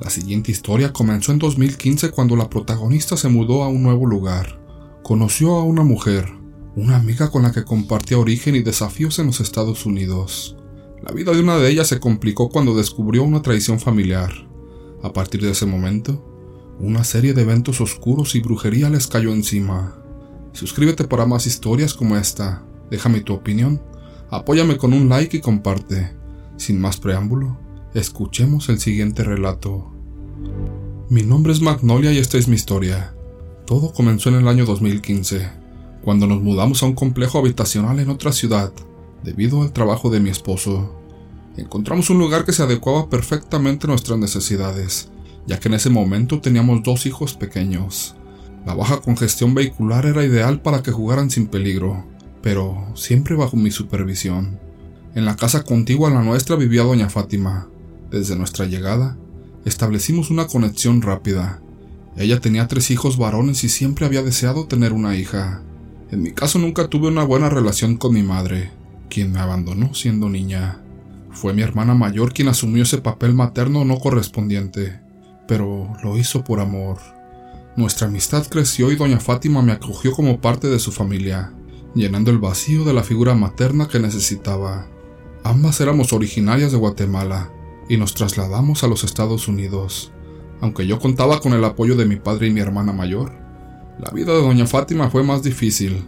La siguiente historia comenzó en 2015 cuando la protagonista se mudó a un nuevo lugar. Conoció a una mujer, una amiga con la que compartía origen y desafíos en los Estados Unidos. La vida de una de ellas se complicó cuando descubrió una traición familiar. A partir de ese momento, una serie de eventos oscuros y brujería les cayó encima. Suscríbete para más historias como esta, déjame tu opinión, apóyame con un like y comparte. Sin más preámbulo, escuchemos el siguiente relato. Mi nombre es Magnolia y esta es mi historia. Todo comenzó en el año 2015, cuando nos mudamos a un complejo habitacional en otra ciudad, debido al trabajo de mi esposo. Encontramos un lugar que se adecuaba perfectamente a nuestras necesidades, ya que en ese momento teníamos dos hijos pequeños. La baja congestión vehicular era ideal para que jugaran sin peligro, pero siempre bajo mi supervisión. En la casa contigua a la nuestra vivía doña Fátima. Desde nuestra llegada, establecimos una conexión rápida. Ella tenía tres hijos varones y siempre había deseado tener una hija. En mi caso nunca tuve una buena relación con mi madre, quien me abandonó siendo niña. Fue mi hermana mayor quien asumió ese papel materno no correspondiente, pero lo hizo por amor. Nuestra amistad creció y doña Fátima me acogió como parte de su familia, llenando el vacío de la figura materna que necesitaba. Ambas éramos originarias de Guatemala y nos trasladamos a los Estados Unidos. Aunque yo contaba con el apoyo de mi padre y mi hermana mayor, la vida de doña Fátima fue más difícil.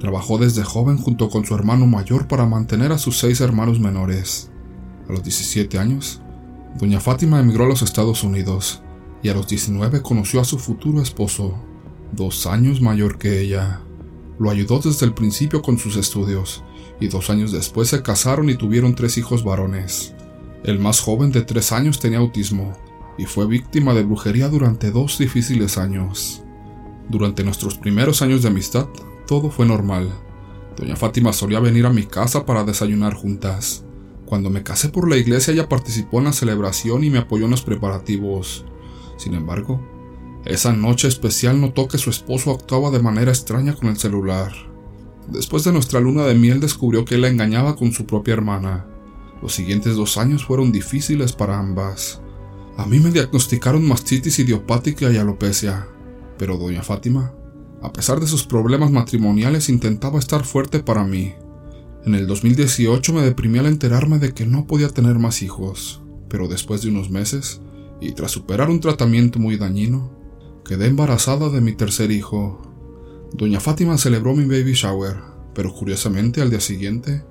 Trabajó desde joven junto con su hermano mayor para mantener a sus seis hermanos menores. A los 17 años, doña Fátima emigró a los Estados Unidos y a los 19 conoció a su futuro esposo, dos años mayor que ella. Lo ayudó desde el principio con sus estudios, y dos años después se casaron y tuvieron tres hijos varones. El más joven de tres años tenía autismo, y fue víctima de brujería durante dos difíciles años. Durante nuestros primeros años de amistad, todo fue normal. Doña Fátima solía venir a mi casa para desayunar juntas. Cuando me casé por la iglesia ella participó en la celebración y me apoyó en los preparativos. Sin embargo, esa noche especial notó que su esposo actuaba de manera extraña con el celular. Después de nuestra luna de miel descubrió que él la engañaba con su propia hermana. Los siguientes dos años fueron difíciles para ambas. A mí me diagnosticaron mastitis idiopática y alopecia, pero doña Fátima, a pesar de sus problemas matrimoniales, intentaba estar fuerte para mí. En el 2018 me deprimí al enterarme de que no podía tener más hijos, pero después de unos meses, y tras superar un tratamiento muy dañino, quedé embarazada de mi tercer hijo. Doña Fátima celebró mi baby shower, pero curiosamente al día siguiente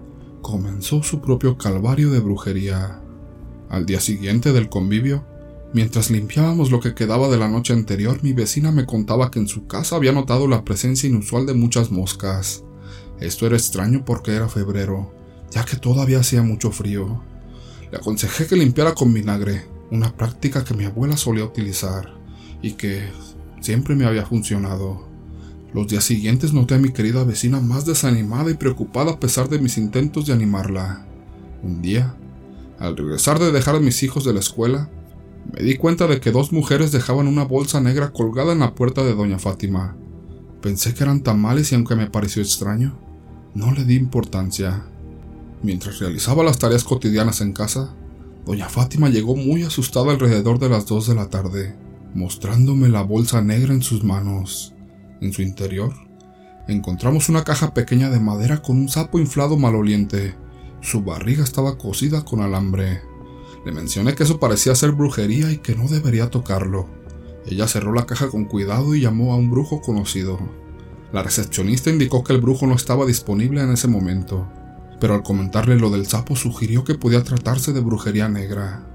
comenzó su propio calvario de brujería. Al día siguiente del convivio, mientras limpiábamos lo que quedaba de la noche anterior, mi vecina me contaba que en su casa había notado la presencia inusual de muchas moscas. Esto era extraño porque era febrero, ya que todavía hacía mucho frío. Le aconsejé que limpiara con vinagre, una práctica que mi abuela solía utilizar y que siempre me había funcionado. Los días siguientes noté a mi querida vecina más desanimada y preocupada a pesar de mis intentos de animarla. Un día, al regresar de dejar a mis hijos de la escuela, me di cuenta de que dos mujeres dejaban una bolsa negra colgada en la puerta de doña Fátima. Pensé que eran tamales y aunque me pareció extraño, no le di importancia. Mientras realizaba las tareas cotidianas en casa, Doña Fátima llegó muy asustada alrededor de las dos de la tarde, mostrándome la bolsa negra en sus manos. En su interior, encontramos una caja pequeña de madera con un sapo inflado maloliente. Su barriga estaba cosida con alambre. Le mencioné que eso parecía ser brujería y que no debería tocarlo. Ella cerró la caja con cuidado y llamó a un brujo conocido. La recepcionista indicó que el brujo no estaba disponible en ese momento, pero al comentarle lo del sapo sugirió que podía tratarse de brujería negra.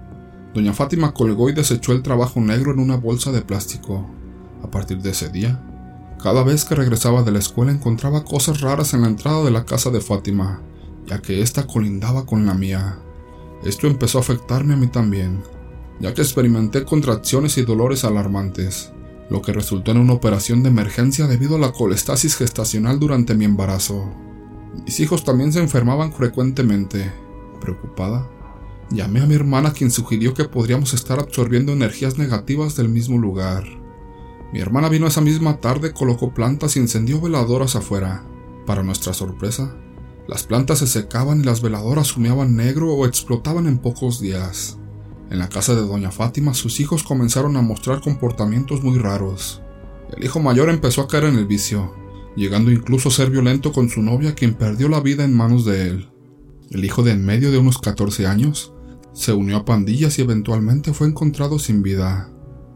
Doña Fátima colgó y desechó el trabajo negro en una bolsa de plástico. A partir de ese día, cada vez que regresaba de la escuela encontraba cosas raras en la entrada de la casa de Fátima, ya que ésta colindaba con la mía. Esto empezó a afectarme a mí también, ya que experimenté contracciones y dolores alarmantes, lo que resultó en una operación de emergencia debido a la colestasis gestacional durante mi embarazo. Mis hijos también se enfermaban frecuentemente. Preocupada, llamé a mi hermana quien sugirió que podríamos estar absorbiendo energías negativas del mismo lugar. Mi hermana vino esa misma tarde, colocó plantas y encendió veladoras afuera. Para nuestra sorpresa, las plantas se secaban y las veladoras humeaban negro o explotaban en pocos días. En la casa de doña Fátima sus hijos comenzaron a mostrar comportamientos muy raros. El hijo mayor empezó a caer en el vicio, llegando incluso a ser violento con su novia quien perdió la vida en manos de él. El hijo de en medio de unos 14 años se unió a pandillas y eventualmente fue encontrado sin vida.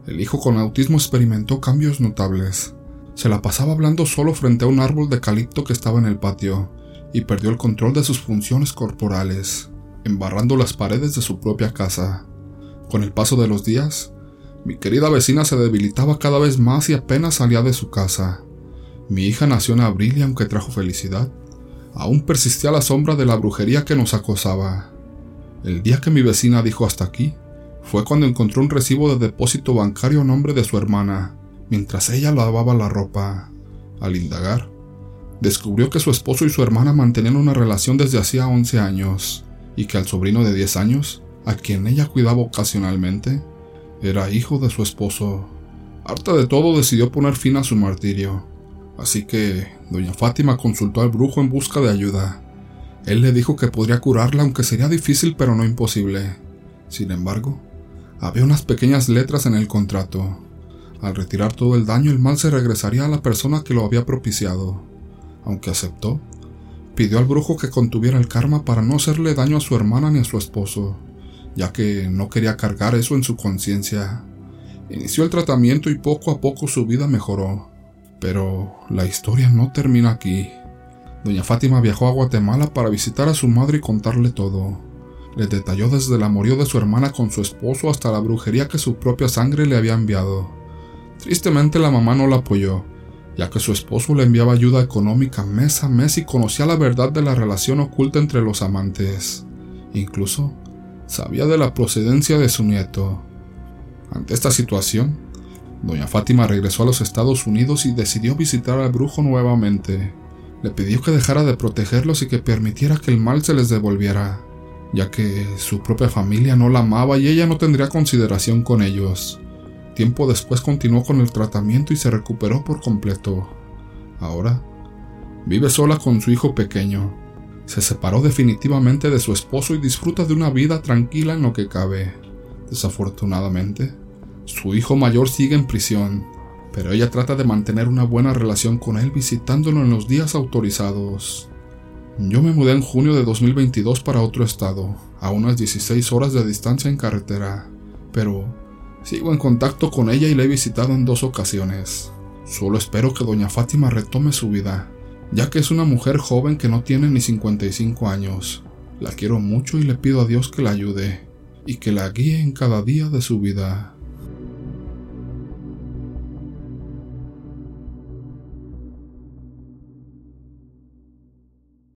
El hijo con autismo experimentó cambios notables. Se la pasaba hablando solo frente a un árbol de calipto que estaba en el patio y perdió el control de sus funciones corporales, embarrando las paredes de su propia casa. Con el paso de los días, mi querida vecina se debilitaba cada vez más y apenas salía de su casa. Mi hija nació en abril y aunque trajo felicidad, aún persistía la sombra de la brujería que nos acosaba. El día que mi vecina dijo hasta aquí, fue cuando encontró un recibo de depósito bancario a nombre de su hermana, mientras ella lavaba la ropa. Al indagar, descubrió que su esposo y su hermana mantenían una relación desde hacía 11 años, y que al sobrino de 10 años a quien ella cuidaba ocasionalmente, era hijo de su esposo. Harta de todo decidió poner fin a su martirio, así que doña Fátima consultó al brujo en busca de ayuda. Él le dijo que podría curarla aunque sería difícil pero no imposible. Sin embargo, había unas pequeñas letras en el contrato. Al retirar todo el daño el mal se regresaría a la persona que lo había propiciado. Aunque aceptó, pidió al brujo que contuviera el karma para no hacerle daño a su hermana ni a su esposo ya que no quería cargar eso en su conciencia. Inició el tratamiento y poco a poco su vida mejoró. Pero la historia no termina aquí. Doña Fátima viajó a Guatemala para visitar a su madre y contarle todo. Le detalló desde el amorío de su hermana con su esposo hasta la brujería que su propia sangre le había enviado. Tristemente la mamá no la apoyó, ya que su esposo le enviaba ayuda económica mes a mes y conocía la verdad de la relación oculta entre los amantes. Incluso sabía de la procedencia de su nieto. Ante esta situación, doña Fátima regresó a los Estados Unidos y decidió visitar al brujo nuevamente. Le pidió que dejara de protegerlos y que permitiera que el mal se les devolviera, ya que su propia familia no la amaba y ella no tendría consideración con ellos. Tiempo después continuó con el tratamiento y se recuperó por completo. Ahora, vive sola con su hijo pequeño, se separó definitivamente de su esposo y disfruta de una vida tranquila en lo que cabe. Desafortunadamente, su hijo mayor sigue en prisión, pero ella trata de mantener una buena relación con él visitándolo en los días autorizados. Yo me mudé en junio de 2022 para otro estado, a unas 16 horas de distancia en carretera, pero sigo en contacto con ella y la he visitado en dos ocasiones. Solo espero que doña Fátima retome su vida ya que es una mujer joven que no tiene ni 55 años. La quiero mucho y le pido a Dios que la ayude y que la guíe en cada día de su vida.